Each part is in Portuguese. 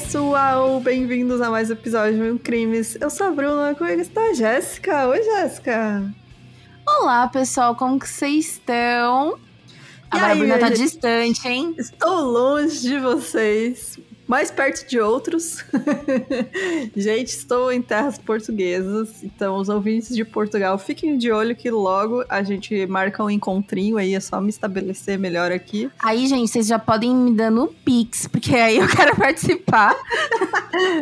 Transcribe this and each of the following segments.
pessoal, bem-vindos a mais um episódio de um Crimes. Eu sou a Bruna, comigo está a Jéssica. Oi, Jéssica. Olá, pessoal, como que vocês estão? E a Bruna tá gente? distante, hein? Estou longe de vocês, mais perto de outros. Gente, estou em terras portuguesas, então os ouvintes de Portugal fiquem de olho que logo a gente marca um encontrinho aí, é só me estabelecer melhor aqui. Aí, gente, vocês já podem me dando um pix, porque aí eu quero participar.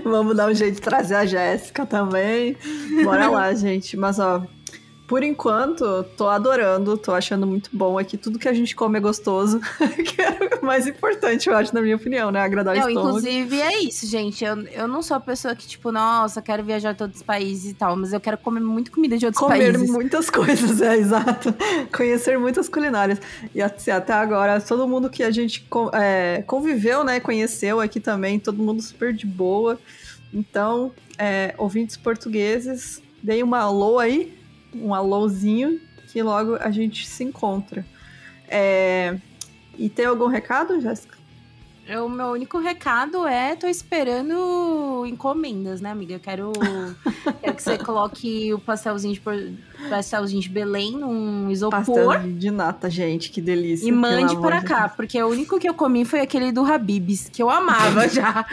Vamos dar um jeito de trazer a Jéssica também. Bora lá, gente. Mas ó, por enquanto, tô adorando, tô achando muito bom aqui. Tudo que a gente come é gostoso, que é o mais importante, eu acho, na minha opinião, né? Agradar não, o estômago. Inclusive, é isso, gente. Eu, eu não sou a pessoa que, tipo, nossa, quero viajar a todos os países e tal, mas eu quero comer muito comida de outros comer países. Comer muitas coisas, é, exato. Conhecer muitas culinárias. E assim, até agora, todo mundo que a gente é, conviveu, né, conheceu aqui também, todo mundo super de boa. Então, é, ouvintes portugueses, deem uma alô aí um alôzinho, que logo a gente se encontra. É... E tem algum recado, Jéssica? O meu único recado é: tô esperando encomendas, né, amiga? Eu quero, quero que você coloque o pastelzinho de, pastelzinho de Belém num isopor. Pastel de nata, gente, que delícia. E mande para cá, porque o único que eu comi foi aquele do Habibs, que eu amava já.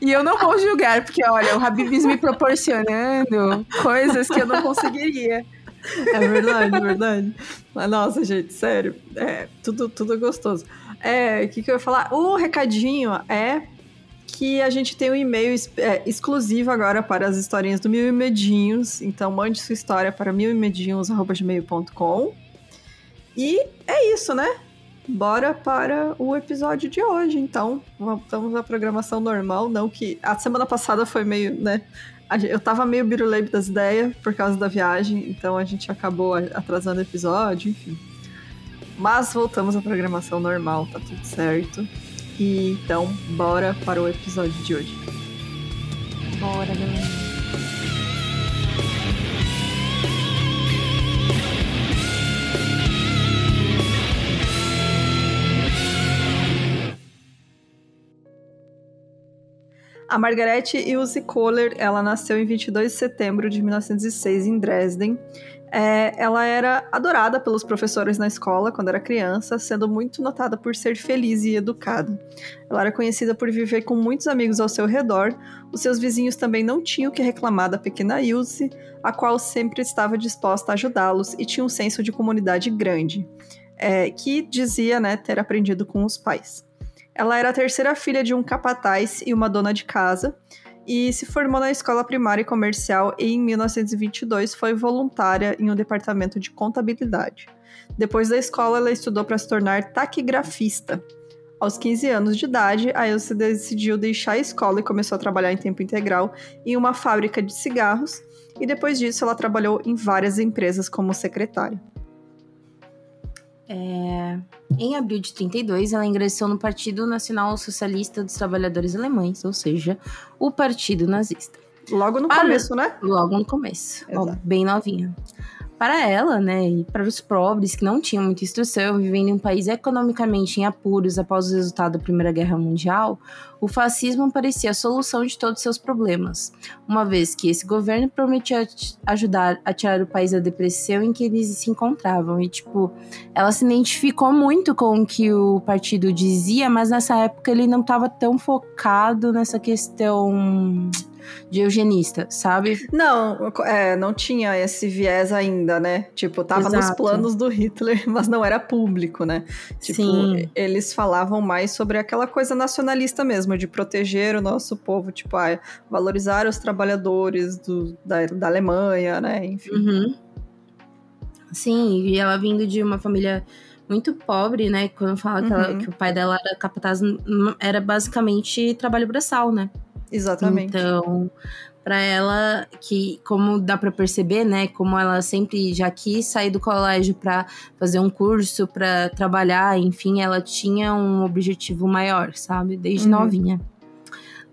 E eu não vou julgar, porque olha, o Habibs me proporcionando coisas que eu não conseguiria. É verdade, é verdade. Mas, nossa, gente, sério. É, tudo, tudo gostoso. É, o que, que eu ia falar? O recadinho é que a gente tem um e-mail é, exclusivo agora para as historinhas do Mil e Medinhos. Então, mande sua história para milimedinhos.gmail.com. E é isso, né? Bora para o episódio de hoje, então. Voltamos à programação normal, não que... A semana passada foi meio, né? Eu tava meio biruleibe das ideias por causa da viagem, então a gente acabou atrasando o episódio, enfim. Mas voltamos à programação normal, tá tudo certo. E então, bora para o episódio de hoje. Bora, galera. A Margarete Ilse Kohler, ela nasceu em 22 de setembro de 1906 em Dresden. É, ela era adorada pelos professores na escola quando era criança, sendo muito notada por ser feliz e educada. Ela era conhecida por viver com muitos amigos ao seu redor. Os seus vizinhos também não tinham que reclamar da pequena Ilse, a qual sempre estava disposta a ajudá-los e tinha um senso de comunidade grande, é, que dizia né, ter aprendido com os pais. Ela era a terceira filha de um capataz e uma dona de casa, e se formou na escola primária e comercial e em 1922 foi voluntária em um departamento de contabilidade. Depois da escola, ela estudou para se tornar taquigrafista. Aos 15 anos de idade, a Ilse decidiu deixar a escola e começou a trabalhar em tempo integral em uma fábrica de cigarros, e depois disso ela trabalhou em várias empresas como secretária. É... Em abril de 32, ela ingressou no Partido Nacional Socialista dos Trabalhadores Alemães, ou seja, o Partido Nazista. Logo no Para... começo, né? Logo no começo, ó, bem novinha. Para ela, né, e para os pobres que não tinham muita instrução, vivendo em um país economicamente em apuros após o resultado da Primeira Guerra Mundial, o fascismo parecia a solução de todos seus problemas, uma vez que esse governo prometia ajudar a tirar o país da depressão em que eles se encontravam. E, tipo, ela se identificou muito com o que o partido dizia, mas nessa época ele não estava tão focado nessa questão de eugenista, sabe? Não, é, não tinha esse viés ainda, né? Tipo, tava Exato. nos planos do Hitler, mas não era público, né? Tipo, Sim. eles falavam mais sobre aquela coisa nacionalista mesmo, de proteger o nosso povo, tipo, ah, valorizar os trabalhadores do, da, da Alemanha, né? Enfim. Uhum. Sim, e ela vindo de uma família muito pobre, né? Quando fala uhum. que, ela, que, o pai dela era capataz, era basicamente trabalho braçal, né? Exatamente. Então, para ela, que como dá para perceber, né, como ela sempre já quis sair do colégio para fazer um curso, para trabalhar, enfim, ela tinha um objetivo maior, sabe, desde uhum. novinha.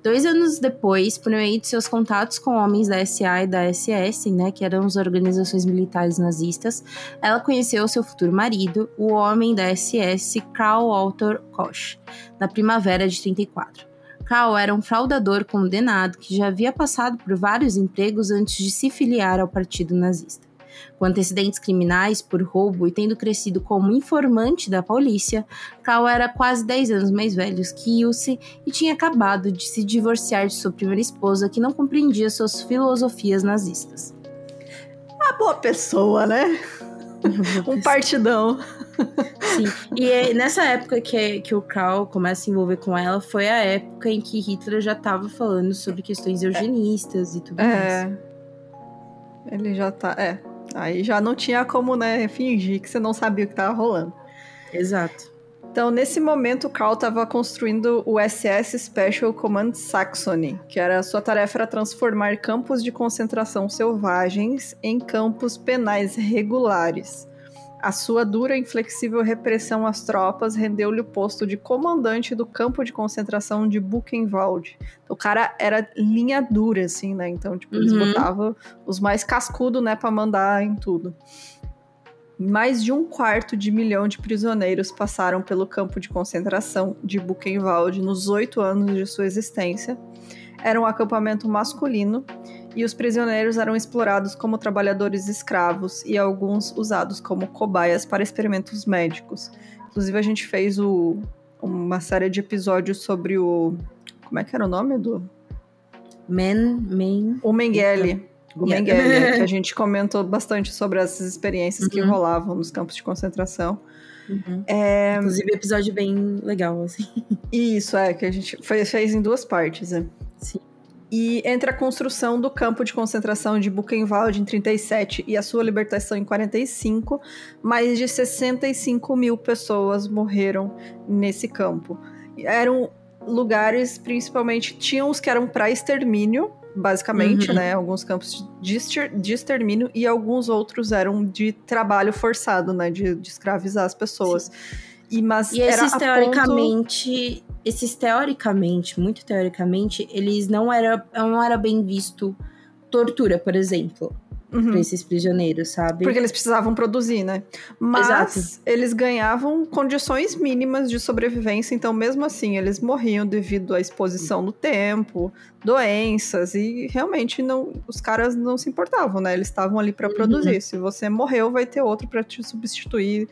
Dois anos depois, por meio de seus contatos com homens da SA e da SS, né, que eram as organizações militares nazistas, ela conheceu seu futuro marido, o homem da SS, Karl Walter Koch, na primavera de 34. Carl era um fraudador condenado que já havia passado por vários empregos antes de se filiar ao partido nazista. Com antecedentes criminais por roubo e tendo crescido como informante da polícia, Carl era quase 10 anos mais velho que Ilse e tinha acabado de se divorciar de sua primeira esposa que não compreendia suas filosofias nazistas. Uma boa pessoa, né? Um partidão. Sim. E é nessa época que, que o Karl começa a se envolver com ela, foi a época em que Hitler já estava falando sobre questões eugenistas é. e tudo é. mais. Ele já tá. É. Aí já não tinha como, né, fingir que você não sabia o que estava rolando. Exato. Então, nesse momento, o Carl estava construindo o SS Special Command Saxony, que era sua tarefa era transformar campos de concentração selvagens em campos penais regulares. A sua dura e inflexível repressão às tropas rendeu-lhe o posto de comandante do campo de concentração de Buchenwald. O cara era linha dura, assim, né? Então, tipo, eles uhum. botavam os mais cascudos, né, pra mandar em tudo. Mais de um quarto de milhão de prisioneiros passaram pelo campo de concentração de Buchenwald nos oito anos de sua existência. Era um acampamento masculino e os prisioneiros eram explorados como trabalhadores escravos e alguns usados como cobaias para experimentos médicos. Inclusive, a gente fez o, uma série de episódios sobre o. Como é que era o nome do. Men. Men. O Mengele Mengele, que a gente comentou bastante sobre essas experiências uhum. que rolavam nos campos de concentração. Uhum. É... Inclusive, episódio bem legal, assim. Isso, é, que a gente fez em duas partes, né? Sim. E entre a construção do campo de concentração de Buchenwald em 37 e a sua libertação em 45, mais de 65 mil pessoas morreram nesse campo. Eram lugares, principalmente, tinham os que eram para extermínio, basicamente, uhum. né? Alguns campos de, de extermínio e alguns outros eram de trabalho forçado, né? De, de escravizar as pessoas. Sim. E, mas e esses teoricamente, ponto... esses teoricamente, muito teoricamente, eles não era, não era bem visto tortura, por exemplo uhum. para esses prisioneiros, sabe? Porque eles precisavam produzir, né? Mas Exato. eles ganhavam condições mínimas de sobrevivência, então mesmo assim eles morriam devido à exposição no tempo, doenças e realmente não, os caras não se importavam, né? Eles estavam ali para uhum. produzir. Se você morreu, vai ter outro para te substituir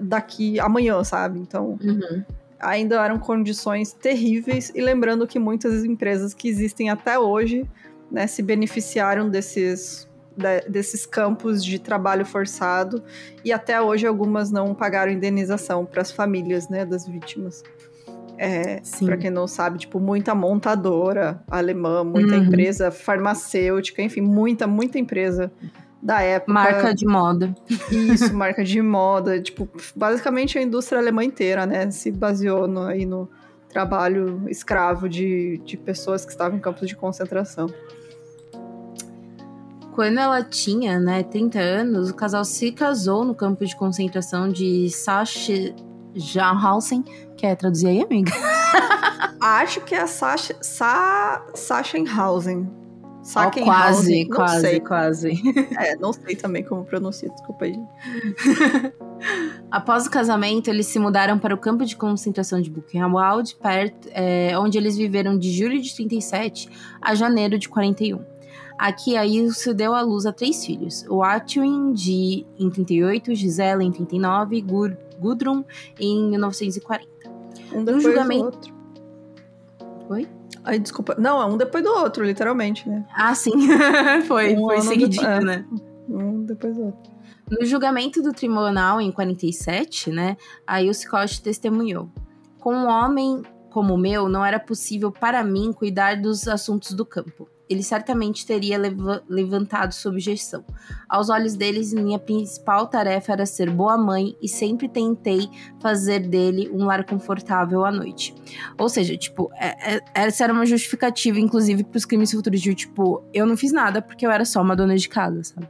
daqui amanhã, sabe? Então, uhum ainda eram condições terríveis e lembrando que muitas empresas que existem até hoje, né, se beneficiaram desses desses campos de trabalho forçado e até hoje algumas não pagaram indenização para as famílias né, das vítimas. É, para quem não sabe, tipo, muita montadora alemã, muita uhum. empresa farmacêutica, enfim, muita, muita empresa da época. Marca de moda. Isso, marca de moda. Tipo, basicamente a indústria alemã inteira, né, se baseou no, aí no trabalho escravo de, de pessoas que estavam em campos de concentração. Quando ela tinha, né, 30 anos, o casal se casou no campo de concentração de Sachsenhausen, que é traduzir aí, amiga? Acho que é Sach Sa Sachsenhausen. Oh, quase, não quase, sei. quase. É, não sei também como pronuncia, desculpa aí. Após o casamento, eles se mudaram para o campo de concentração de Buchenwald, perto, é, onde eles viveram de julho de 37 a janeiro de 41. Aqui a Ilse deu à luz a três filhos: o Atwin de, em 38, Gisela em 39 e Gudrun em 1940. Um depois julgamento... do outro. Oi? Ai, desculpa. Não, é um depois do outro, literalmente, né? Ah, sim. foi, um foi seguidinho, é. né? Um depois do outro. No julgamento do tribunal em 47, né, a Ilse testemunhou. Com um homem como o meu, não era possível para mim cuidar dos assuntos do campo ele certamente teria levantado sua objeção. Aos olhos deles, minha principal tarefa era ser boa mãe e sempre tentei fazer dele um lar confortável à noite. Ou seja, tipo, é, é, essa era uma justificativa, inclusive, para os crimes futuros de tipo, eu não fiz nada porque eu era só uma dona de casa, sabe?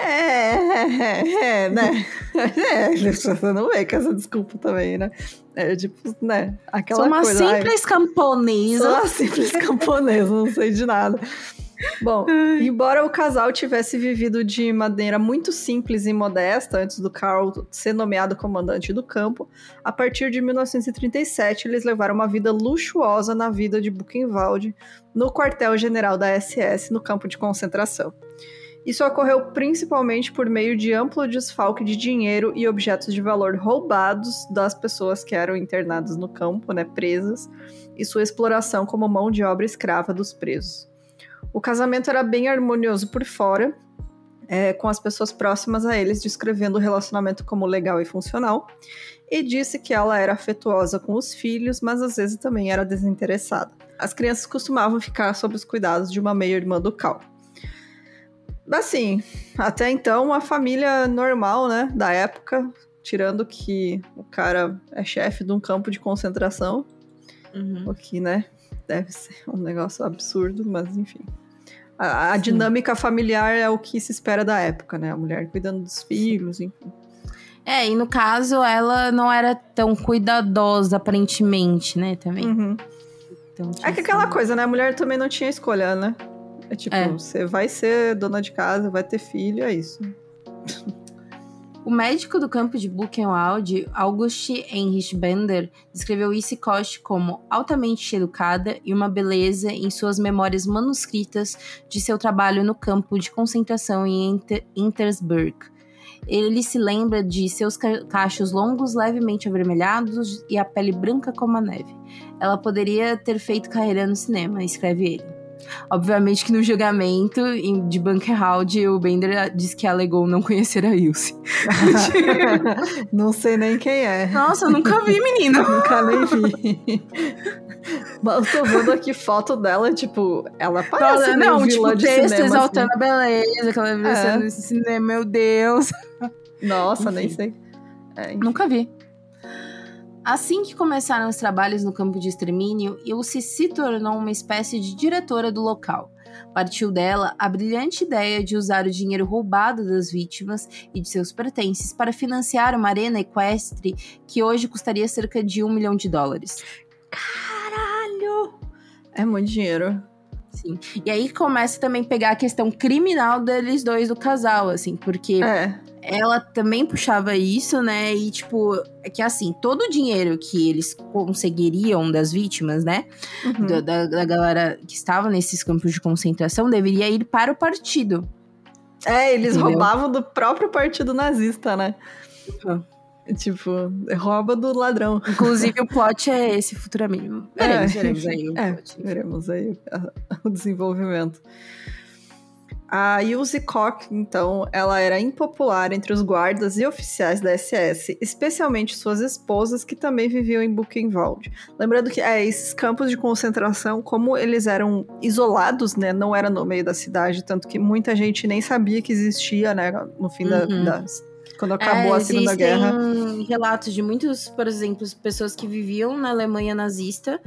É, é, é, né? É, você não vê com essa desculpa também, né? É tipo, né? Aquela Sou uma coisa, simples ai, camponesa. Sou uma simples camponesa, não sei de nada. Bom, embora o casal tivesse vivido de maneira muito simples e modesta antes do Carl ser nomeado comandante do campo, a partir de 1937 eles levaram uma vida luxuosa na vida de Buchenwald, no quartel-general da SS no campo de concentração. Isso ocorreu principalmente por meio de amplo desfalque de dinheiro e objetos de valor roubados das pessoas que eram internadas no campo, né, presas, e sua exploração como mão de obra escrava dos presos. O casamento era bem harmonioso por fora, é, com as pessoas próximas a eles descrevendo o relacionamento como legal e funcional, e disse que ela era afetuosa com os filhos, mas às vezes também era desinteressada. As crianças costumavam ficar sob os cuidados de uma meia-irmã do Cal. Assim, até então, uma família normal, né, da época, tirando que o cara é chefe de um campo de concentração, uhum. o que, né, deve ser um negócio absurdo, mas enfim. A, a dinâmica familiar é o que se espera da época, né, a mulher cuidando dos filhos, enfim. É, e no caso, ela não era tão cuidadosa, aparentemente, né, também. Uhum. Então, é que aquela coisa, né, a mulher também não tinha escolha, né? É tipo, é. você vai ser dona de casa, vai ter filho, é isso. O médico do campo de Buchenwald, August Heinrich Bender, descreveu Issy Koch como altamente educada e uma beleza em suas memórias manuscritas de seu trabalho no campo de concentração em Inter Intersburg. Ele se lembra de seus cachos longos levemente avermelhados e a pele branca como a neve. Ela poderia ter feito carreira no cinema, escreve ele. Obviamente que no julgamento de Bunkerhold, o Bender disse que alegou não conhecer a Ilse. não sei nem quem é. Nossa, eu nunca vi, menina. nunca nem vi. Mas eu tô vendo aqui foto dela, tipo, ela parece não, não tipo, de texto cinema, exaltando assim. a beleza, aquela beleza é. nesse cinema, meu Deus. Nossa, Enfim. nem sei. É, nunca vi. Assim que começaram os trabalhos no campo de extermínio, Ilse se tornou uma espécie de diretora do local. Partiu dela a brilhante ideia de usar o dinheiro roubado das vítimas e de seus pertences para financiar uma arena equestre que hoje custaria cerca de um milhão de dólares. Caralho! É muito dinheiro. Sim. E aí começa também a pegar a questão criminal deles dois do casal, assim, porque é ela também puxava isso, né? E, tipo, é que assim, todo o dinheiro que eles conseguiriam das vítimas, né? Uhum. Da, da, da, galera que estava nesses campos de concentração, deveria ir para o partido. É, eles Entendeu? roubavam do próprio partido nazista, né? Uhum. Tipo, rouba do ladrão. Inclusive, o plot é esse futuramente. Veremos, é, veremos aí. É, veremos aí o desenvolvimento. A Yuzi Koch, então, ela era impopular entre os guardas e oficiais da SS, especialmente suas esposas, que também viviam em Buchenwald. Lembrando que é, esses campos de concentração, como eles eram isolados, né, não era no meio da cidade, tanto que muita gente nem sabia que existia, né, no fim uhum. da, quando acabou é, a Segunda Guerra. relatos de muitos, por exemplo, pessoas que viviam na Alemanha nazista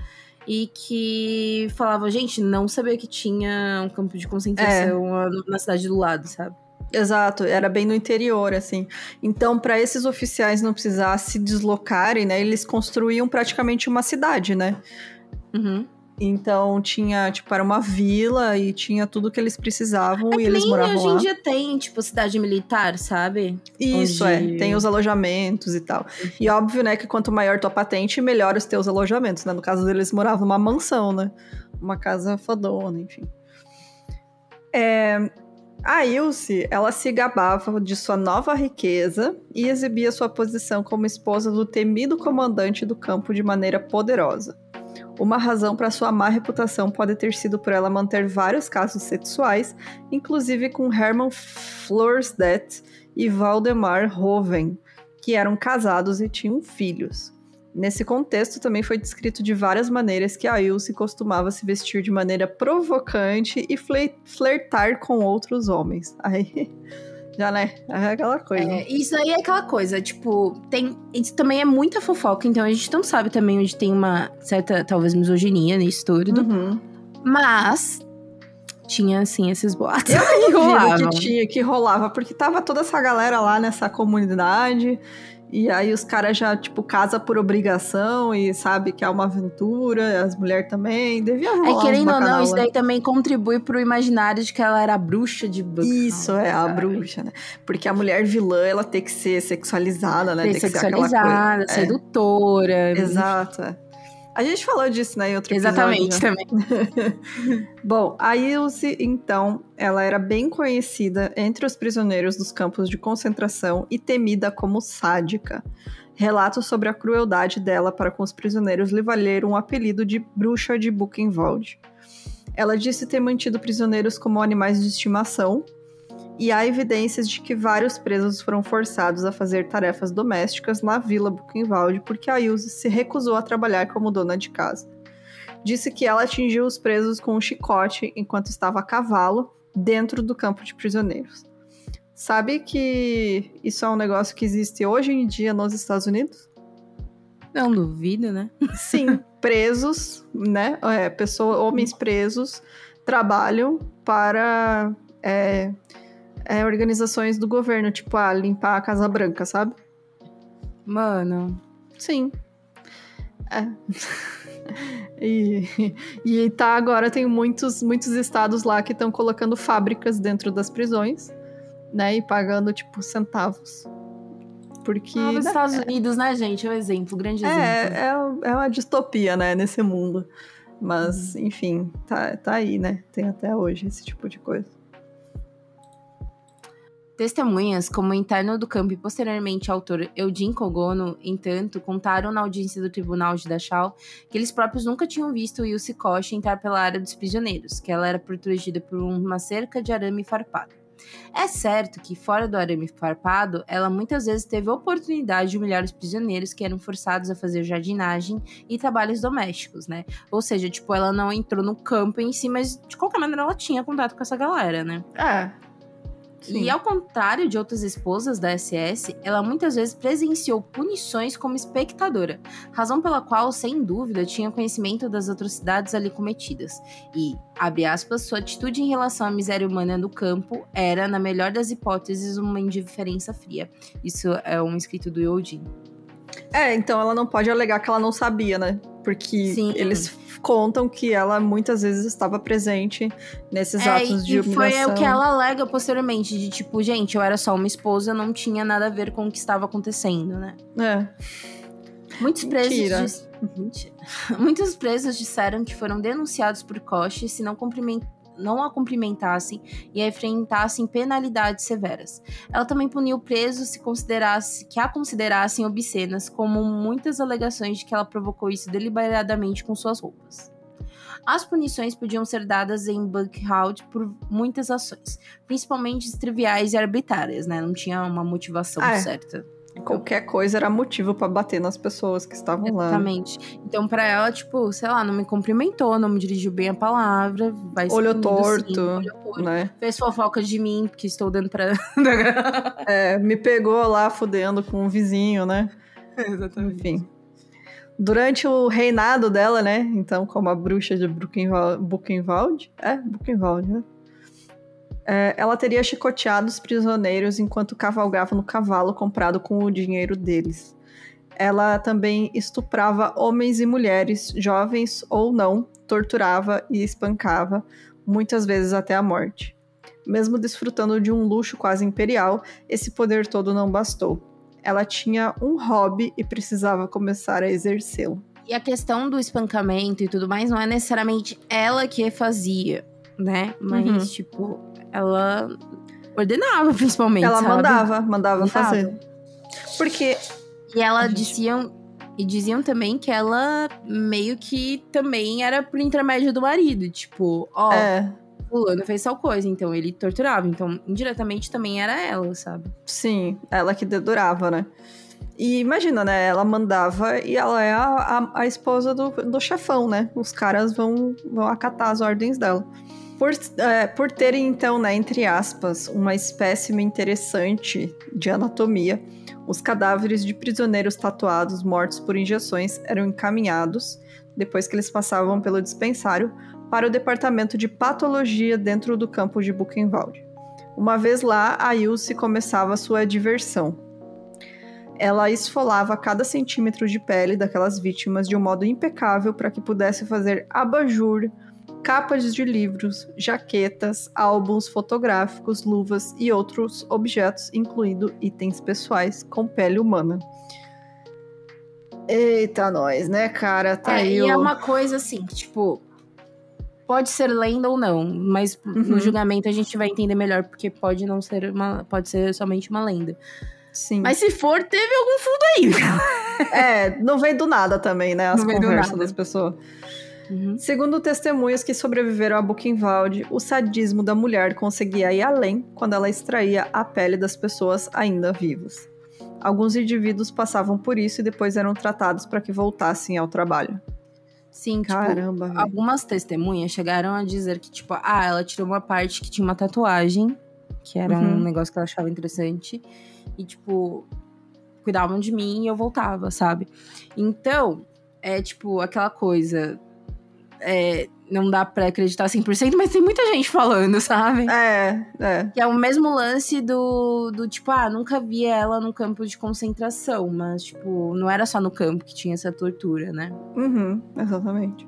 e que falava, gente, não sabia que tinha um campo de concentração é. na cidade do lado, sabe? Exato, era bem no interior, assim. Então, para esses oficiais não precisar se deslocarem, né, eles construíam praticamente uma cidade, né? Uhum. Então tinha, tipo, era uma vila e tinha tudo que eles precisavam é e eles moravam hoje lá. hoje em dia tem, tipo, cidade militar, sabe? Isso, é. Tem os alojamentos e tal. E óbvio, né, que quanto maior tua patente, melhor os teus alojamentos, né? No caso deles, moravam numa mansão, né? Uma casa fodona, enfim. É... A Ilse, ela se gabava de sua nova riqueza e exibia sua posição como esposa do temido comandante do campo de maneira poderosa. Uma razão para sua má reputação pode ter sido por ela manter vários casos sexuais, inclusive com Hermann Florsdet e Valdemar Hoven, que eram casados e tinham filhos. Nesse contexto, também foi descrito de várias maneiras que a Ilse costumava se vestir de maneira provocante e flertar com outros homens. Aí já, né? É aquela coisa. É, isso aí é aquela coisa, tipo, tem. Isso também é muita fofoca, então a gente não sabe também onde tem uma certa, talvez, misoginia nisso tudo. Uhum. Mas tinha, assim, esses boatos. Eu que rolavam. que tinha, que rolava, porque tava toda essa galera lá nessa comunidade. E aí os caras já, tipo, casa por obrigação e sabe que é uma aventura, as mulheres também. Devia rolar É querendo ou não, isso daí também contribui pro imaginário de que ela era a bruxa de Buckingham. Isso, é, a bruxa, né? Porque a mulher vilã, ela tem que ser sexualizada, né? Tem, tem que ser sedutora. É. Exato, é. A gente falou disso, né, em outro Exatamente, episódio. Exatamente, também. Bom, a Ilse, então, ela era bem conhecida entre os prisioneiros dos campos de concentração e temida como sádica. Relatos sobre a crueldade dela para com os prisioneiros lhe valeram um apelido de bruxa de Buchenwald. Ela disse ter mantido prisioneiros como animais de estimação, e há evidências de que vários presos foram forçados a fazer tarefas domésticas na Vila Buchenwald porque a Ilse se recusou a trabalhar como dona de casa. Disse que ela atingiu os presos com um chicote enquanto estava a cavalo dentro do campo de prisioneiros. Sabe que isso é um negócio que existe hoje em dia nos Estados Unidos? Não duvido, né? Sim, presos, né? É, pessoas, homens presos trabalham para é, é, organizações do governo, tipo, a ah, limpar a Casa Branca, sabe? Mano. Sim. É. e, e tá agora tem muitos, muitos estados lá que estão colocando fábricas dentro das prisões, né? E pagando, tipo, centavos. Porque. Ah, os né, Estados Unidos, né, gente? É um exemplo, grande é, exemplo. É, é uma distopia, né, nesse mundo. Mas, uhum. enfim, tá, tá aí, né? Tem até hoje esse tipo de coisa. Testemunhas, como o interno do campo e posteriormente o autor Eudin Kogono, entanto, contaram na audiência do tribunal de Dachau que eles próprios nunca tinham visto Yussi Koshi entrar pela área dos prisioneiros, que ela era protegida por uma cerca de arame farpado. É certo que, fora do arame farpado, ela muitas vezes teve a oportunidade de humilhar os prisioneiros que eram forçados a fazer jardinagem e trabalhos domésticos, né? Ou seja, tipo, ela não entrou no campo em si, mas de qualquer maneira ela tinha contato com essa galera, né? É, Sim. E ao contrário de outras esposas da SS, ela muitas vezes presenciou punições como espectadora, razão pela qual, sem dúvida, tinha conhecimento das atrocidades ali cometidas. E, abre aspas, sua atitude em relação à miséria humana no campo era, na melhor das hipóteses, uma indiferença fria. Isso é um escrito do Eugene. É, então ela não pode alegar que ela não sabia, né? Porque Sim. eles contam que ela muitas vezes estava presente nesses é, atos de humilhação. Foi o que ela alega posteriormente, de tipo, gente, eu era só uma esposa, não tinha nada a ver com o que estava acontecendo, né? É. Muitos presos. Mentira. Muitos presos disseram que foram denunciados por Koch se não cumprimentar não a cumprimentassem e a enfrentassem penalidades severas. Ela também puniu presos se considerasse que a considerassem obscenas, como muitas alegações de que ela provocou isso deliberadamente com suas roupas. As punições podiam ser dadas em Buckhout por muitas ações, principalmente triviais e arbitrárias, né? Não tinha uma motivação ah, é. certa. Qualquer coisa era motivo para bater nas pessoas que estavam Exatamente. lá. Exatamente. Então, para ela, tipo, sei lá, não me cumprimentou, não me dirigiu bem a palavra, vai olho torto, assim, olho torto, né? Fez fofoca de mim, porque estou dando pra. é, me pegou lá fudendo com um vizinho, né? Exatamente. Enfim. Durante o reinado dela, né? Então, como a bruxa de Buchenwald. É, Buchenwald, né? É, ela teria chicoteado os prisioneiros enquanto cavalgava no cavalo comprado com o dinheiro deles. Ela também estuprava homens e mulheres, jovens ou não, torturava e espancava, muitas vezes até a morte. Mesmo desfrutando de um luxo quase imperial, esse poder todo não bastou. Ela tinha um hobby e precisava começar a exercê-lo. E a questão do espancamento e tudo mais não é necessariamente ela que fazia, né? Mas, uhum. tipo, ela ordenava, principalmente. Ela sabe? mandava, mandava, fazer. Porque. E ela gente... diziam. E diziam também que ela meio que também era por intermédio do marido. Tipo, ó, é. fulano fez tal coisa, então ele torturava. Então, indiretamente também era ela, sabe? Sim, ela que dedurava, né? E imagina, né? Ela mandava e ela é a, a, a esposa do, do chefão, né? Os caras vão, vão acatar as ordens dela. Por, é, por terem, então, né, entre aspas, uma espécime interessante de anatomia, os cadáveres de prisioneiros tatuados mortos por injeções eram encaminhados, depois que eles passavam pelo dispensário, para o departamento de patologia dentro do campo de Buchenwald. Uma vez lá, a Ilse começava sua diversão. Ela esfolava cada centímetro de pele daquelas vítimas de um modo impecável para que pudesse fazer abajur, capas de livros, jaquetas, álbuns fotográficos, luvas e outros objetos, incluindo itens pessoais com pele humana. Eita, nós, né, cara? Tá é, aí. E o... é uma coisa assim, tipo, pode ser lenda ou não, mas uhum. no julgamento a gente vai entender melhor, porque pode não ser uma. Pode ser somente uma lenda. Sim. Mas se for, teve algum fundo aí. é, não veio do nada também, né? As não conversas das pessoas. Uhum. Segundo testemunhas que sobreviveram a Buchenwald, o sadismo da mulher conseguia ir além quando ela extraía a pele das pessoas ainda vivas. Alguns indivíduos passavam por isso e depois eram tratados para que voltassem ao trabalho. Sim, tipo, Caramba, tipo, algumas testemunhas chegaram a dizer que, tipo, ah, ela tirou uma parte que tinha uma tatuagem, que era uhum. um negócio que ela achava interessante, e, tipo, cuidavam de mim e eu voltava, sabe? Então, é tipo aquela coisa é, não dá pra acreditar 100%, mas tem muita gente falando, sabe? É, é. Que é o mesmo lance do, do tipo, ah, nunca vi ela no campo de concentração, mas, tipo, não era só no campo que tinha essa tortura, né? Uhum, exatamente.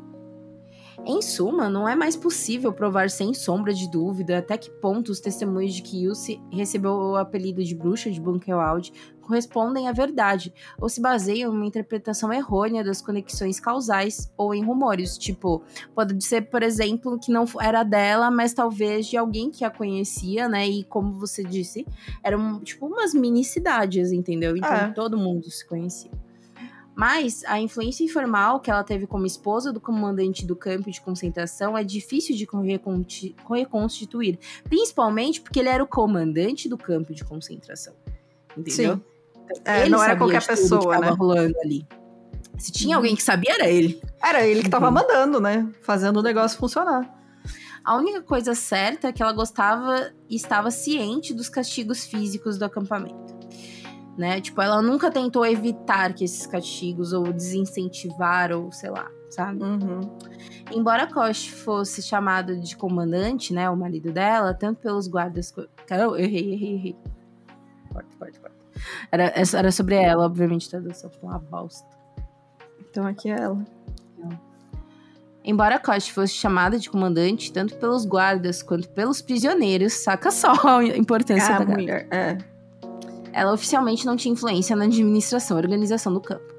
Em suma, não é mais possível provar sem sombra de dúvida até que ponto os testemunhos de que Yussi recebeu o apelido de bruxa de Buchenwald correspondem à verdade, ou se baseiam em uma interpretação errônea das conexões causais ou em rumores. Tipo, pode ser, por exemplo, que não era dela, mas talvez de alguém que a conhecia, né? E como você disse, eram tipo umas mini cidades, entendeu? Então é. todo mundo se conhecia. Mas a influência informal que ela teve como esposa do comandante do campo de concentração é difícil de reconstituir, principalmente porque ele era o comandante do campo de concentração. Entendeu? Sim. É, não era qualquer pessoa, né? rolando ali. Se tinha alguém que sabia, era ele. Era ele que tava uhum. mandando, né? Fazendo o negócio funcionar. A única coisa certa é que ela gostava e estava ciente dos castigos físicos do acampamento. Né? Tipo, ela nunca tentou evitar que esses castigos ou desincentivar ou sei lá, sabe? Uhum. Embora Kosh fosse chamado de comandante, né, o marido dela, tanto pelos guardas, eu errei, errei, errei. Corta, corta, corta. Era, era sobre ela, obviamente, tradução foi uma bosta. Então aqui é ela. Embora Kosh fosse chamada de comandante tanto pelos guardas quanto pelos prisioneiros, saca só a importância ah, da mulher, é. Ela oficialmente não tinha influência na administração e organização do campo.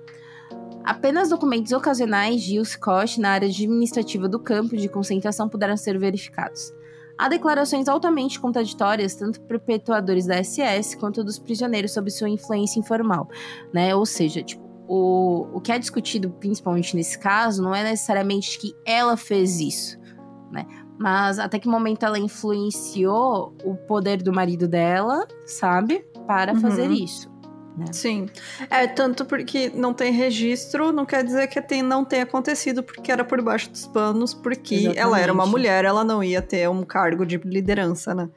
Apenas documentos ocasionais de Koch na área administrativa do campo de concentração puderam ser verificados. Há declarações altamente contraditórias, tanto perpetuadores da SS quanto dos prisioneiros sob sua influência informal, né? Ou seja, tipo, o, o que é discutido principalmente nesse caso não é necessariamente que ela fez isso, né? Mas até que momento ela influenciou o poder do marido dela, sabe? Para uhum. fazer isso. Né? Sim. É, tanto porque não tem registro, não quer dizer que tem, não tenha acontecido porque era por baixo dos panos, porque Exatamente. ela era uma mulher, ela não ia ter um cargo de liderança, né?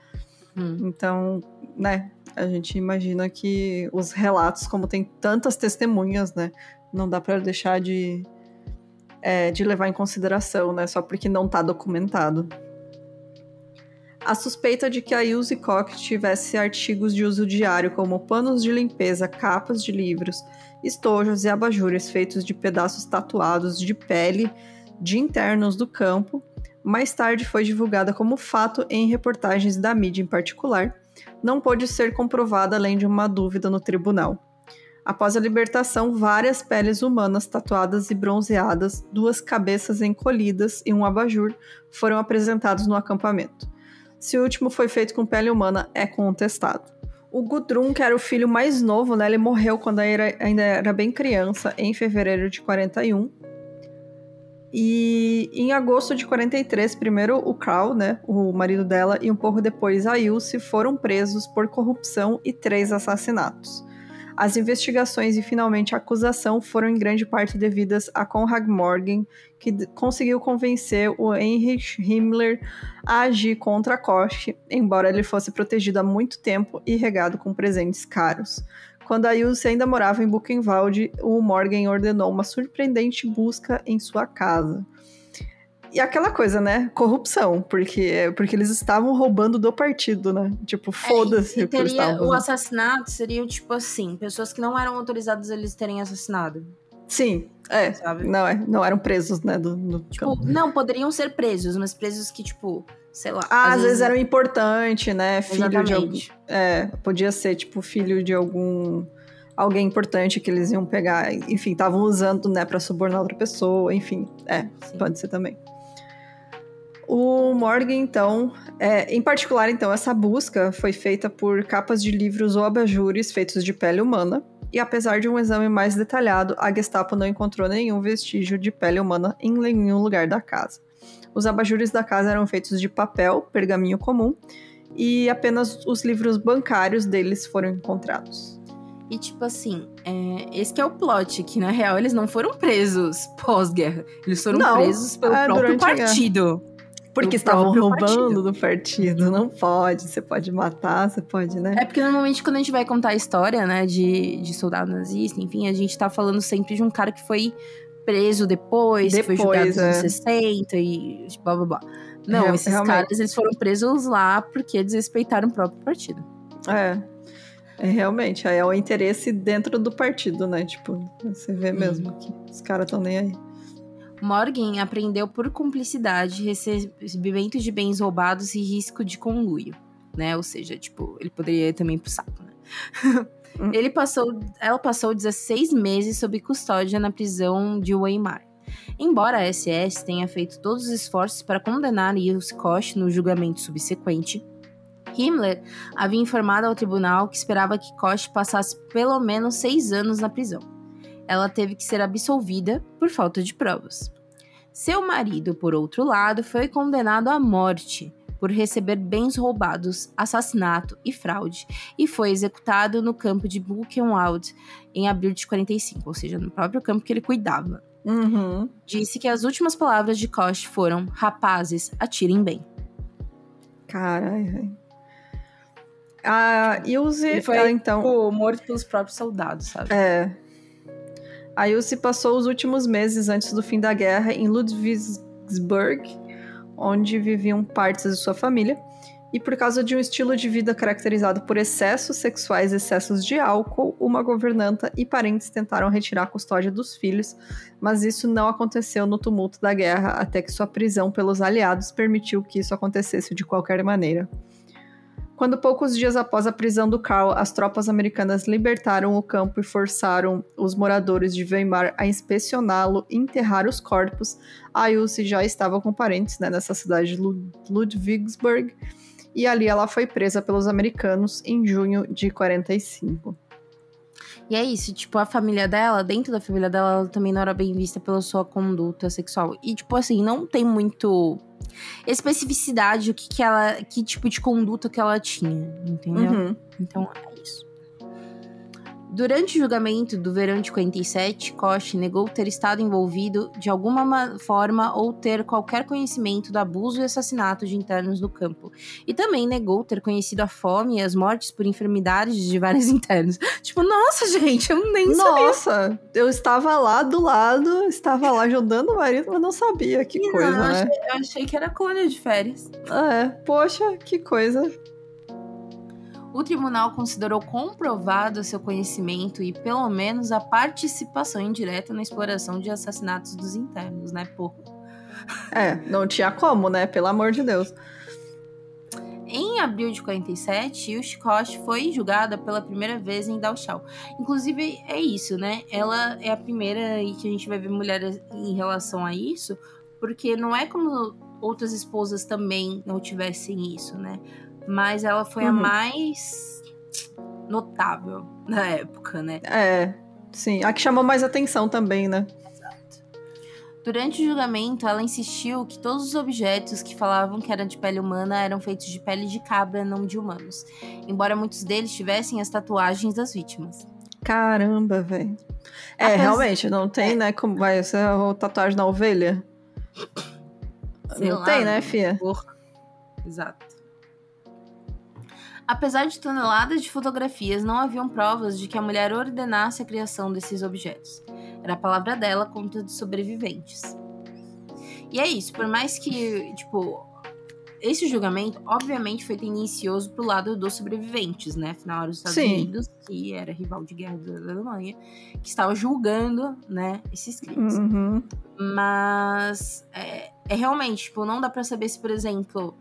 Hum. Então, né, a gente imagina que os relatos, como tem tantas testemunhas, né, não dá para deixar de, é, de levar em consideração, né, só porque não tá documentado. A suspeita de que a Ilse Koch tivesse artigos de uso diário, como panos de limpeza, capas de livros, estojos e abajures feitos de pedaços tatuados de pele de internos do campo, mais tarde foi divulgada como fato em reportagens da mídia em particular, não pôde ser comprovada além de uma dúvida no tribunal. Após a libertação, várias peles humanas tatuadas e bronzeadas, duas cabeças encolhidas e um abajur foram apresentados no acampamento. Se o último foi feito com pele humana, é contestado. O Gudrun, que era o filho mais novo, né, ele morreu quando era, ainda era bem criança, em fevereiro de 41. E em agosto de 43, primeiro o Carl, né, o marido dela, e um pouco depois a Ilse foram presos por corrupção e três assassinatos. As investigações e finalmente a acusação foram em grande parte devidas a Konrad Morgan, que conseguiu convencer o Heinrich Himmler a agir contra Koch, embora ele fosse protegido há muito tempo e regado com presentes caros. Quando a ainda morava em Buchenwald, o Morgan ordenou uma surpreendente busca em sua casa. E aquela coisa, né? Corrupção, porque, porque eles estavam roubando do partido, né? Tipo, É, foda-se e o que eles teria- estavam O assassinato seria, tipo assim, pessoas que não eram autorizadas eles terem assassinado, Sim, é. sabe? Não, é, não eram presos, né? Do, do Tipo, não, poderiam ser presos, mas presos que, tipo, sei lá. Ah, às, vezes eram importantes, né? Filho de algum. Exatamente. É, podia ser, tipo, filho de algum. Alguém importante que eles iam pegar. Enfim, estavam usando, né, pra subornar outra pessoa. Enfim, é, Sim. pode ser também. O Morgan, então, é, em particular, então, essa busca foi feita por capas de livros ou abajures feitos de pele humana. E apesar de um exame mais detalhado, a Gestapo não encontrou nenhum vestígio de pele humana em nenhum lugar da casa. Os abajures da casa eram feitos de papel, pergaminho comum, e apenas os livros bancários deles foram encontrados. E tipo assim, é, esse que é o plot, que na real eles não foram presos pós-guerra. Eles foram Não, presos pelo é, próprio partido. Porque estavam roubando do partido. Não pode. Você pode matar, você pode, né? É porque normalmente quando a gente vai contar a história, né, de, de soldado nazista, enfim, a gente tá falando sempre de um cara que foi preso depois, que foi julgado Depois, nos anos é. 60 e blá blá blá. Não, Real- esses realmente. caras, eles foram presos lá porque desrespeitaram o próprio partido. É. É realmente, aí é o interesse dentro do partido, né? Tipo, você vê mesmo que os caras estão nem aí. Morgan aprendeu por cumplicidade, recebimento de bens roubados e risco de conluio, né? Ou seja, tipo, ele poderia ir também pro saco, né? Hum. ele passou, ela passou 16 meses sob custódia na prisão de Weimar. Embora a SS tenha feito todos os esforços para condenar Koch no julgamento subsequente, Himmler havia informado ao tribunal que esperava que Koch passasse pelo menos seis anos na prisão ela teve que ser absolvida por falta de provas. Seu marido, por outro lado, foi condenado à morte por receber bens roubados, assassinato e fraude, e foi executado no campo de Buchenwald em abril de 45, ou seja, no próprio campo que ele cuidava. Uhum. Disse que as últimas palavras de Koch foram: rapazes, atirem bem. Caralho, velho. A Ilse, Ele foi, ela, então. Tipo, morto pelos próprios soldados, sabe? É. A Ilse passou os últimos meses antes do fim da guerra em Ludwigsburg, onde viviam partes de sua família, e por causa de um estilo de vida caracterizado por excessos sexuais e excessos de álcool, uma governanta e parentes tentaram retirar a custódia dos filhos, mas isso não aconteceu no tumulto da guerra, até que sua prisão pelos aliados permitiu que isso acontecesse de qualquer maneira. Quando poucos dias após a prisão do Karl, as tropas americanas libertaram o campo e forçaram os moradores de Weimar a inspecioná-lo e enterrar os corpos, a Ilse já estava com parentes né, nessa cidade de Lud- Ludwigsburg, e ali ela foi presa pelos americanos em junho de 45. E é isso, tipo, a família dela, dentro da família dela, ela também não era bem vista pela sua conduta sexual. E, tipo, assim, não tem muito especificidade o que, que ela. que tipo de conduta que ela tinha, entendeu? Uhum. Então é isso. Durante o julgamento do verão de 47, Koch negou ter estado envolvido de alguma ma- forma ou ter qualquer conhecimento do abuso e assassinato de internos do campo. E também negou ter conhecido a fome e as mortes por enfermidades de vários internos. Tipo, nossa, gente, eu nem sabia. Nossa, eu estava lá do lado, estava lá ajudando o marido, mas não sabia. Que Não, coisa, eu, né? achei, eu achei que era colônia de férias. É, poxa, que coisa. O tribunal considerou comprovado seu conhecimento e, pelo menos, a participação indireta na exploração de assassinatos dos internos, né, pô? É, não tinha como, né? Pelo amor de Deus. Em abril de 47, Ilse Koch foi julgada pela primeira vez em Dachau. Inclusive, é isso, né? Ela é a primeira e que a gente vai ver mulher em relação a isso, porque não é como outras esposas também não tivessem isso, né? Mas ela foi a Uhum. mais notável na época, né? É, sim. A que chamou mais atenção também, né? Durante o julgamento, ela insistiu que todos os objetos que falavam que eram de pele humana eram feitos de pele de cabra, não de humanos, embora muitos deles tivessem as tatuagens das vítimas. Caramba, velho. É, realmente, não tem, né? Como vai ser a tatuagem na ovelha? Sei não lá, tem, né, fia? Porra. Exato. Apesar de toneladas de fotografias, não haviam provas de que a mulher ordenasse a criação desses objetos. Era a palavra dela contra dos sobreviventes. E é isso, por mais que, tipo, esse julgamento, obviamente, foi tendencioso pro lado dos sobreviventes, né? Afinal, era os Estados Sim. Unidos, que era rival de guerra da Alemanha, que estava julgando, né, esses crimes. Uhum. Mas é, é, realmente, tipo, não dá para saber se, por exemplo,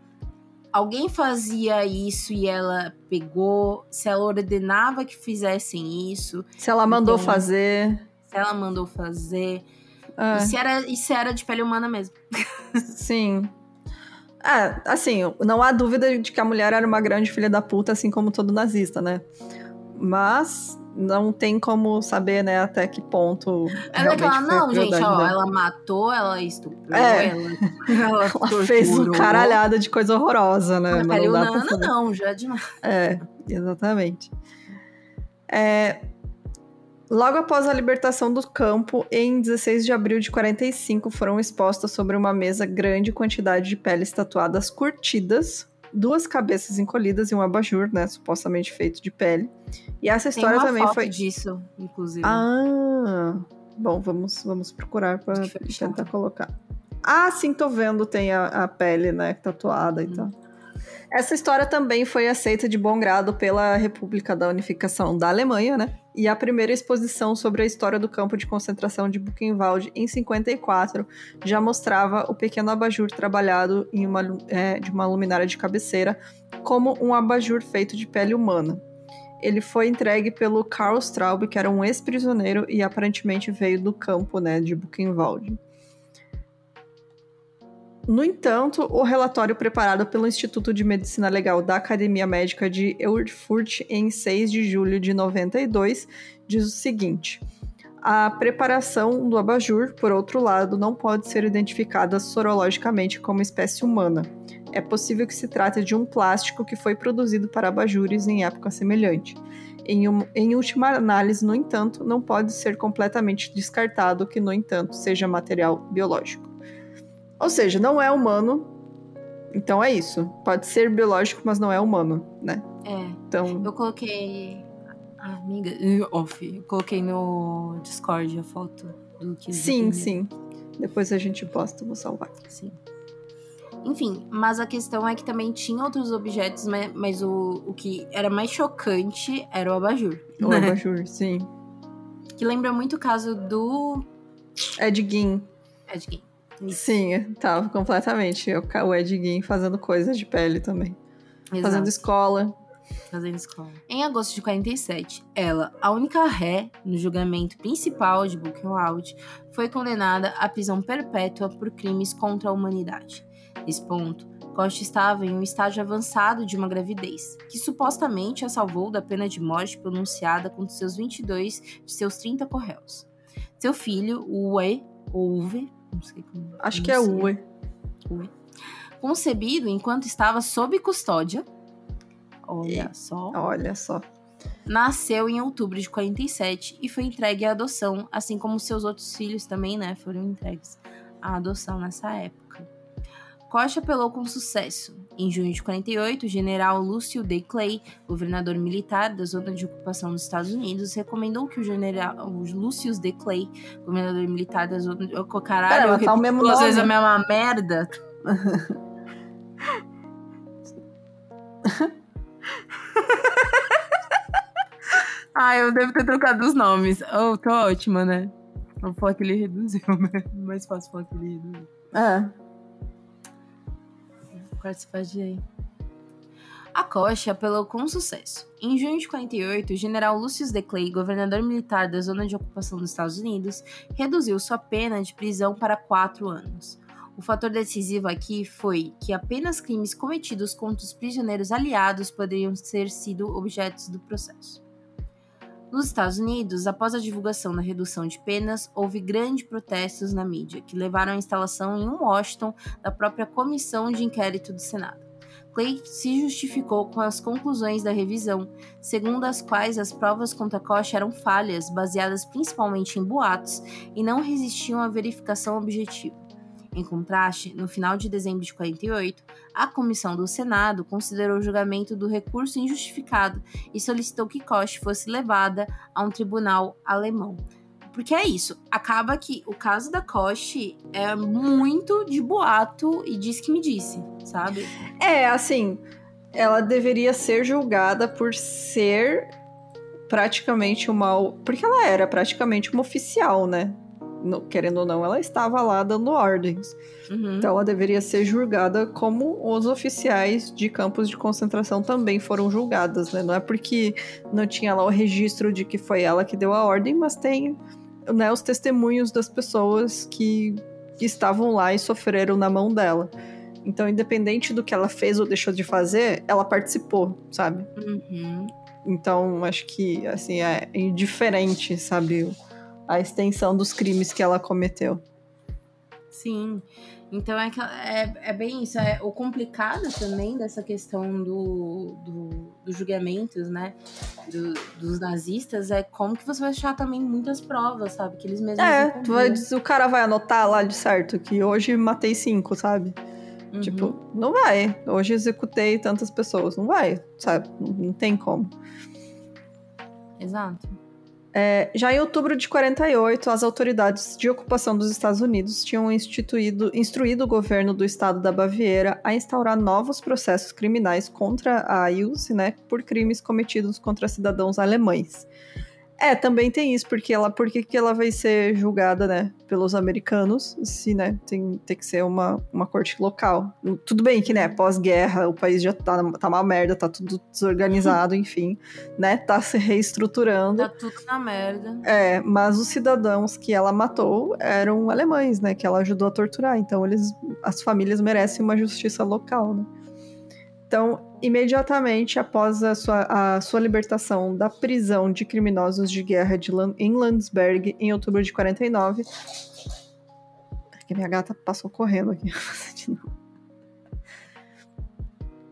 alguém fazia isso e ela pegou, se ela ordenava que fizessem isso. Se ela mandou então, fazer. Se ela mandou fazer. É. E, se era, e se era de pele humana mesmo. Sim. É, assim, não há dúvida de que a mulher era uma grande filha da puta, assim como todo nazista, né? Mas não tem como saber, né, até que ponto. Ela fala, não, gente, ó, dela. ela matou, ela estuprou, é. ela, ela, ela fez uma caralhada de coisa horrorosa, né? Mas não, dá não, não, já é demais. É, exatamente. É, Logo após a libertação do campo, em 16 de abril de 45, foram expostas sobre uma mesa grande quantidade de peles tatuadas curtidas, duas cabeças encolhidas e um abajur, né, supostamente feito de pele. E essa história Tem uma também foto foi disso, inclusive. Ah, bom, vamos vamos procurar para tentar colocar. Ah, sim, tô vendo, tem a, a pele, né, tatuada hum. e tal. Essa história também foi aceita de bom grado pela República da Unificação da Alemanha, né? E a primeira exposição sobre a história do campo de concentração de Buchenwald em 54 já mostrava o pequeno abajur trabalhado em uma, é, de uma luminária de cabeceira como um abajur feito de pele humana. Ele foi entregue pelo Karl Straub, que era um ex-prisioneiro e aparentemente veio do campo né, de Buchenwald. No entanto, o relatório preparado pelo Instituto de Medicina Legal da Academia Médica de Erfurt em 6 de julho de 92 diz o seguinte: a preparação do abajur, por outro lado, não pode ser identificada sorologicamente como espécie humana. É possível que se trate de um plástico que foi produzido para abajures em época semelhante. Em, um, em, última análise, no entanto, não pode ser completamente descartado que, no entanto, seja material biológico. Ou seja, não é humano. Então é isso. Pode ser biológico, mas não é humano, né? É. Então. Eu coloquei. Ah, amiga, off. Eu coloquei no Discord a foto do que. Sim, sim. Depois a gente posta, vou salvar. Sim. Enfim, mas a questão é que também tinha outros objetos, mas, mas o, o que era mais chocante era o abajur. O né? abajur, sim. Que lembra muito o caso do. Ed Gein. Ed Gein. Sim, tava completamente. O Ed Gein fazendo coisas de pele também. Exato. Fazendo escola. Fazendo escola. Em agosto de 47, ela, a única ré no julgamento principal de Buchenwald, foi condenada à prisão perpétua por crimes contra a humanidade. Nesse ponto, Costa estava em um estágio avançado de uma gravidez, que supostamente a salvou da pena de morte pronunciada contra seus 22 de seus 30 correios. Seu filho, Uwe, ou Uwe, não sei como. Acho que é Ue. Ue. Concebido enquanto estava sob custódia. Olha e, só. Olha só. Nasceu em outubro de 47 e foi entregue à adoção, assim como seus outros filhos também, né, foram entregues à adoção nessa época. Koch apelou com sucesso. Em junho de 48, o general Lúcio D. Clay, governador militar da zona de ocupação dos Estados Unidos, recomendou que o general o Lucius D. Clay, governador militar da zona de... Oh, caralho, Pera, tá o mesmo duas vezes a mesma merda. ah, eu devo ter trocado os nomes. Oh, tô ótima, né? Vou falar que ele reduziu, né? Mais fácil falar que ele reduziu. É participar de a Coxa apelou com sucesso. Em junho de 48, o general Lucius de Clay, governador militar da zona de ocupação dos Estados Unidos, reduziu sua pena de prisão para quatro anos. O fator decisivo aqui foi que apenas crimes cometidos contra os prisioneiros aliados poderiam ter sido objetos do processo. Nos Estados Unidos, após a divulgação da redução de penas, houve grandes protestos na mídia, que levaram à instalação em Washington da própria comissão de inquérito do Senado. Clay se justificou com as conclusões da revisão, segundo as quais as provas contra Koch eram falhas, baseadas principalmente em boatos, e não resistiam à verificação objetiva. Em contraste, no final de dezembro de 48, a comissão do Senado considerou o julgamento do recurso injustificado e solicitou que Koch fosse levada a um tribunal alemão. porque é isso. Acaba que o caso da Koshi é muito de boato e diz que me disse, sabe? É, assim, ela deveria ser julgada por ser praticamente uma. Porque ela era praticamente uma oficial, né? Querendo ou não, ela estava lá dando ordens. Uhum. Então ela deveria ser julgada como os oficiais de campos de concentração também foram julgadas, né? Não é porque não tinha lá o registro de que foi ela que deu a ordem, mas tem né, os testemunhos das pessoas que, estavam lá e sofreram na mão dela. Então, independente do que ela fez ou deixou de fazer, ela participou, sabe? Uhum. Então, acho que, assim, é indiferente, sabe? A extensão dos crimes que ela cometeu. Sim. Então é, que, é, é bem isso. É, o complicado também dessa questão do, do, dos julgamentos, né? Do, dos nazistas é como que você vai achar também muitas provas, sabe? Que eles mesmos. É, vai, o cara vai anotar lá de certo que hoje matei cinco, sabe? Uhum. Tipo, não vai. Hoje executei tantas pessoas. Não vai, sabe? Não, não tem como. Exato. É, já em outubro de 48, as autoridades de ocupação dos Estados Unidos tinham instituído, instruído o governo do estado da Baviera a instaurar novos processos criminais contra a IUC, né, por crimes cometidos contra cidadãos alemães. É, também tem isso, porque ela, por que ela vai ser julgada, né, pelos americanos, se, né, tem, tem que ser uma, uma corte local. Tudo bem que, né, pós-guerra, o país já tá, tá uma merda, tá tudo desorganizado, enfim, né, tá se reestruturando. Tá tudo na merda. É, mas os cidadãos que ela matou eram alemães, né, que ela ajudou a torturar, então eles, as famílias merecem uma justiça local, né. Então, imediatamente após a sua, a sua libertação da prisão de criminosos de guerra de Lan em Landsberg, em outubro de 49. Que minha gata passou correndo aqui.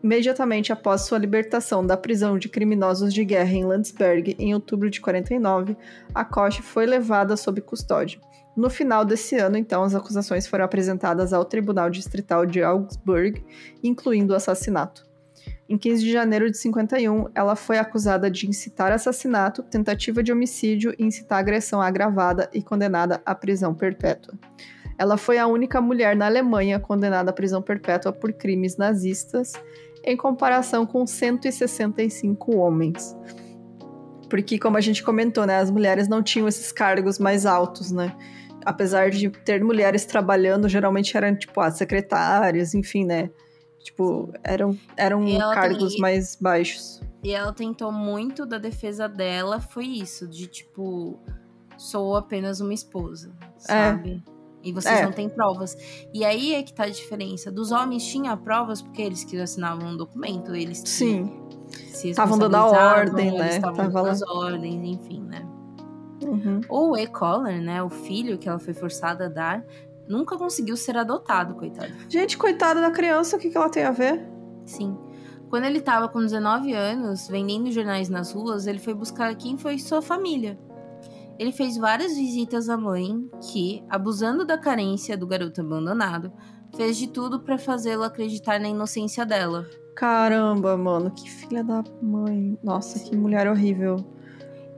Imediatamente após sua libertação da prisão de criminosos de guerra em Landsberg, em outubro de 49, a Koch foi levada sob custódia. No final desse ano, então, as acusações foram apresentadas ao Tribunal Distrital de Augsburg, incluindo o assassinato. Em 15 de janeiro de 51, ela foi acusada de incitar assassinato, tentativa de homicídio e incitar agressão agravada e condenada à prisão perpétua. Ela foi a única mulher na Alemanha condenada à prisão perpétua por crimes nazistas, em comparação com 165 homens. Porque, como a gente comentou, né, as mulheres não tinham esses cargos mais altos, né? Apesar de ter mulheres trabalhando, geralmente eram, tipo, as secretárias, enfim, né? Tipo, eram, eram cargos tem... mais baixos. E ela tentou muito da defesa dela, foi isso, de tipo, sou apenas uma esposa, é. sabe? É. E vocês é. não têm provas. E aí é que tá a diferença. Dos homens tinha provas porque eles que assinavam um documento, eles Sim. Estavam dando a ordem, né? Estavam dando as ordens, enfim, né? Uhum. Ou o E. Collar, né? O filho que ela foi forçada a dar, nunca conseguiu ser adotado, coitado. Gente, coitada da criança, o que, que ela tem a ver? Sim. Quando ele estava com 19 anos, vendendo jornais nas ruas, ele foi buscar quem foi sua família. Ele fez várias visitas à mãe, que, abusando da carência do garoto abandonado, fez de tudo para fazê-lo acreditar na inocência dela. Caramba, mano, que filha da mãe. Nossa, que mulher horrível.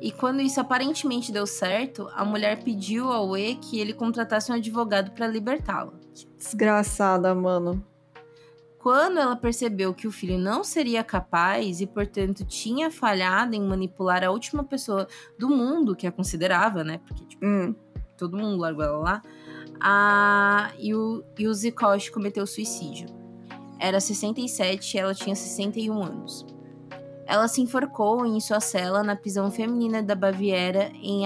E quando isso aparentemente deu certo, a mulher pediu ao E que ele contratasse um advogado para libertá-la. Desgraçada, mano. Quando ela percebeu que o filho não seria capaz e, portanto, tinha falhado em manipular a última pessoa do mundo que a considerava, né? Porque, tipo, hum. todo mundo largou ela lá. A Yuzi Kosh cometeu suicídio. Era 67 e ela tinha 61 anos. Ela se enforcou em sua cela na prisão feminina da Baviera em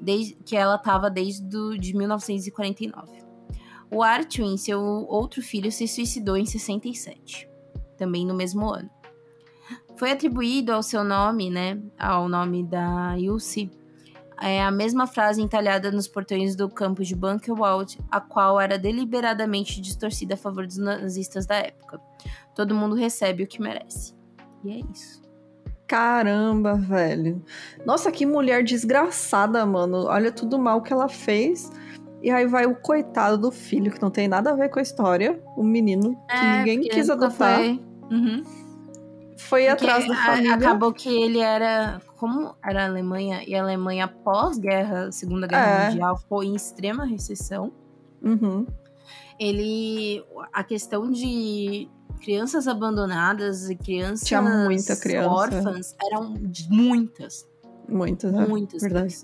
desde que ela estava desde do, de 1949. O Artwin, seu outro filho, se suicidou em 67, também no mesmo ano. Foi atribuído ao seu nome, né, ao nome da Yulsi, é a mesma frase entalhada nos portões do campo de Buchenwald, a qual era deliberadamente distorcida a favor dos nazistas da época. Todo mundo recebe o que merece. E é isso. Caramba, velho. Nossa, que mulher desgraçada, mano. Olha tudo mal que ela fez. E aí vai o coitado do filho, que não tem nada a ver com a história. O menino que é, ninguém quis adotar. Uhum. foi atrás da família. Acabou que ele era. Como era a Alemanha, e a Alemanha pós-guerra, Segunda Guerra é. Mundial, foi em extrema recessão. Uhum. Ele. A questão de crianças abandonadas e crianças Tinha muita criança. órfãs eram muitas. Muitas, é muitas. Verdade.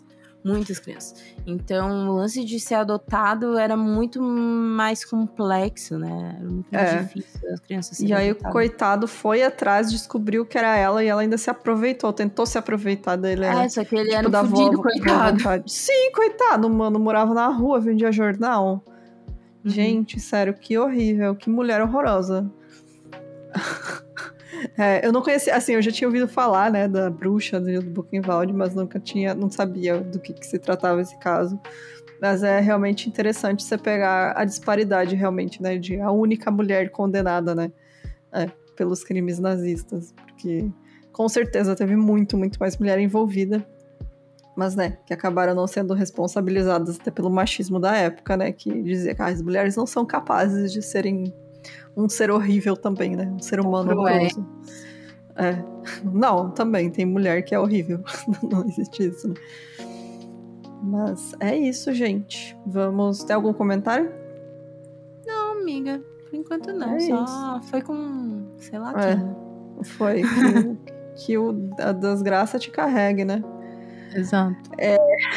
Muitas crianças. Então, o lance de ser adotado era muito mais complexo, né? Era muito é. difícil as crianças E aí, o coitado foi atrás, descobriu que era ela e ela ainda se aproveitou, tentou se aproveitar dele. É, né? só que ele tipo, era um fudido, coitado. Sim, coitado, mano. Morava na rua, vendia jornal. Uhum. Gente, sério, que horrível. Que mulher horrorosa. É, eu não conhecia, assim, eu já tinha ouvido falar, né, da bruxa do Buchenwald, mas nunca tinha, não sabia do que, que se tratava esse caso. Mas é realmente interessante você pegar a disparidade, realmente, né, de a única mulher condenada, né, é, pelos crimes nazistas, porque com certeza teve muito, muito mais mulher envolvida, mas, né, que acabaram não sendo responsabilizadas até pelo machismo da época, né, que dizia que ah, as mulheres não são capazes de serem um ser horrível também, né? Um ser humano horroroso. É. Não, também tem mulher que é horrível. Não existe isso, né? Mas é isso, gente. Vamos. Tem algum comentário? Não, amiga. Por enquanto não. É Só isso. foi com. sei lá é. Foi. que, que o, a desgraça te carregue, né? Exato. É,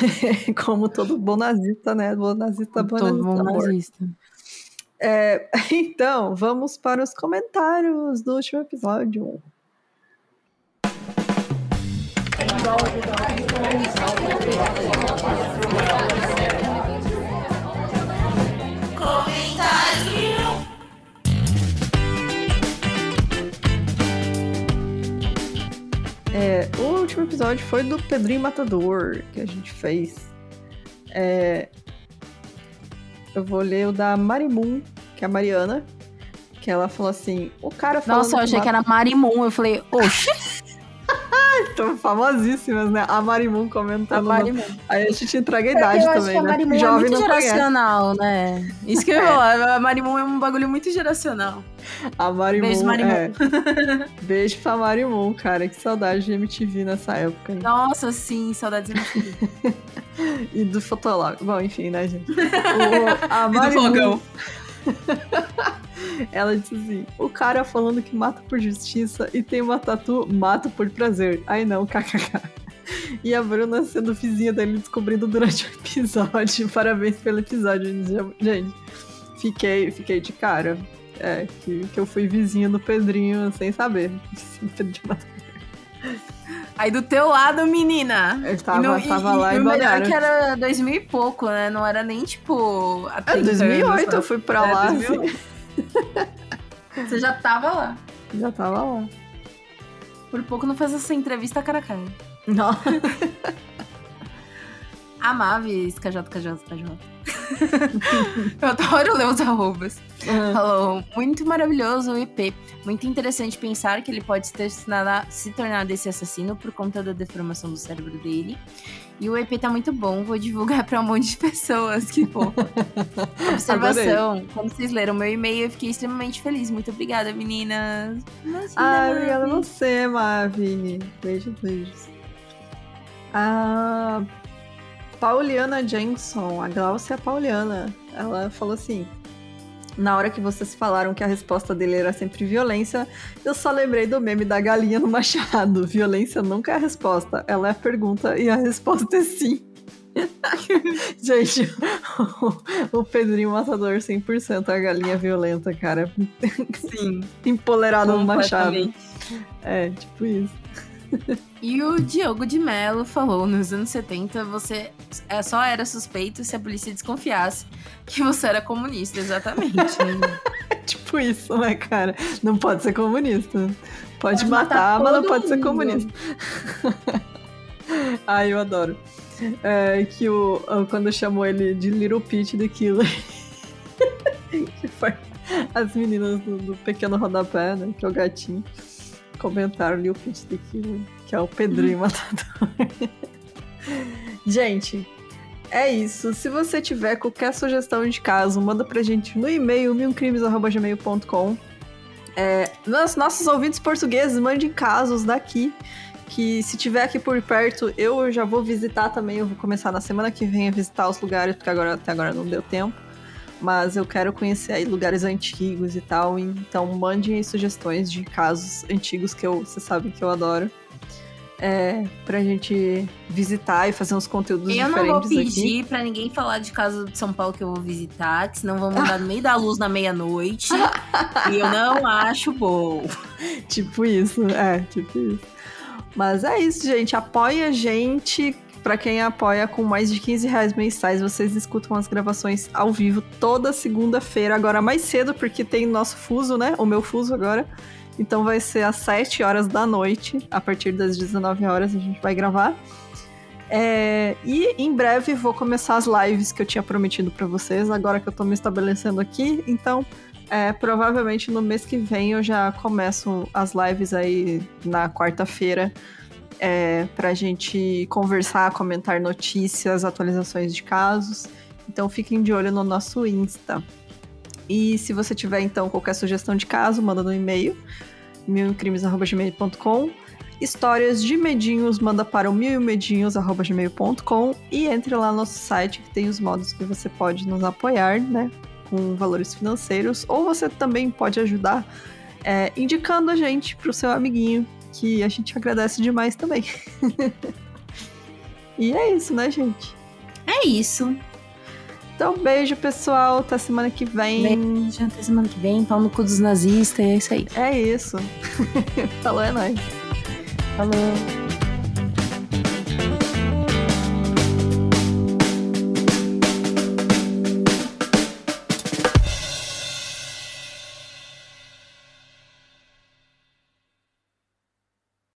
como todo bom nazista, né? Bom nazista, bom todo nazista. Bom nazista. É, então, vamos para os comentários do último episódio. É, o último episódio foi do Pedrinho Matador que a gente fez. É, eu vou ler o da Marimun, que é a Mariana. Que ela falou assim: o cara falou. Nossa, eu achei que, que era Marimun. Eu falei, oxe. Estão famosíssimas, né? A Marimun comentando. A Marimun. No... Aí a gente entrega a idade eu também, acho que né? A Marimun é muito geracional, conhece. né? Isso que eu é. A Marimun é um bagulho muito geracional. A Marimun. Beijo, Marimun. É. Beijo pra Marimun, cara. Que saudade de MTV nessa época. Hein? Nossa, sim, saudades de MTV. e do Fotolog. Bom, enfim, né, gente? O, a Marimun... e do fogão. Ela disse assim: o cara falando que mata por justiça e tem uma tatu, mata por prazer. Aí não, kkk. E a Bruna sendo vizinha dele descobrindo durante o episódio. Parabéns pelo episódio, gente. Fiquei, fiquei de cara. É, que, que eu fui vizinha do Pedrinho sem saber. Aí do teu lado, menina. Eu tava, no, tava e, lá e, e o melhor que era 2000 e pouco, né? Não era nem tipo. É, 2008 anos, eu fui pra é, lá. Assim. Você já tava lá. Já tava lá. Por pouco não fez essa entrevista cara a cara. Não. Amaves, KJ, KJ, KJ. Eu adoro ler os arrobas. Uhum. Falou, muito maravilhoso o EP. Muito interessante pensar que ele pode ter se tornar desse assassino por conta da deformação do cérebro dele. E o EP tá muito bom, vou divulgar pra um monte de pessoas. Que pô. Observação. Adorei. Quando vocês leram meu e-mail, eu fiquei extremamente feliz. Muito obrigada, meninas. Imagina, ah, obrigada a você, Mavi. Beijo, beijos. Ah, Pauliana Jenson, a Glaucia Pauliana, ela falou assim: na hora que vocês falaram que a resposta dele era sempre violência, eu só lembrei do meme da galinha no machado. Violência nunca é a resposta, ela é a pergunta e a resposta é sim. Gente, o, Pedrinho Matador 100% a galinha violenta, cara. Sim. Empolerado no machado. É, tipo isso. E o Diogo de Mello falou: nos anos 70 você é, só era suspeito se a polícia desconfiasse que você era comunista, exatamente. tipo isso, né, cara? Não pode ser comunista. Pode, pode matar, matar mas não pode mundo. ser comunista. Ai, eu adoro. É, que o, quando chamou ele de Little Peach the Killer. que foi as meninas do, do pequeno rodapé, né? Que é o gatinho comentaram ali o pitch daqui, que é o Pedrinho hum. Matador. gente, é isso. Se você tiver qualquer sugestão de caso, manda pra gente no e-mail milcrimes.gmail.com. É, nossos ouvintes portugueses, mandem casos daqui. Que se tiver aqui por perto, eu já vou visitar também. Eu vou começar na semana que vem a visitar os lugares, porque agora até agora não deu tempo. Mas eu quero conhecer aí lugares antigos e tal. Então mandem aí sugestões de casos antigos que eu, vocês sabem que eu adoro é, pra gente visitar e fazer uns conteúdos eu diferentes. Eu não vou pedir aqui. pra ninguém falar de casa de São Paulo que eu vou visitar, que senão vão mandar no meio da luz na meia-noite. e eu não acho bom. Tipo isso, é, tipo isso. Mas é isso, gente. Apoia a gente. Pra quem apoia com mais de 15 reais mensais, vocês escutam as gravações ao vivo toda segunda-feira, agora mais cedo, porque tem nosso fuso, né? O meu fuso agora. Então vai ser às 7 horas da noite, a partir das 19 horas a gente vai gravar. É, e em breve vou começar as lives que eu tinha prometido para vocês, agora que eu tô me estabelecendo aqui. Então, é, provavelmente no mês que vem eu já começo as lives aí na quarta-feira é, pra gente conversar, comentar notícias, atualizações de casos. Então fiquem de olho no nosso Insta. E se você tiver, então, qualquer sugestão de caso, manda no e-mail milcrimes.gmail.com Histórias de medinhos, manda para o milmedinhos.gmail.com e entre lá no nosso site que tem os modos que você pode nos apoiar, né? Com valores financeiros. Ou você também pode ajudar é, indicando a gente para o seu amiguinho, que a gente agradece demais também. e é isso, né, gente? É isso. Então, beijo, pessoal. Até semana que vem. Beijo, até semana que vem. Pau no cu dos nazistas. É isso aí. É isso. Falou, é nóis. Falou.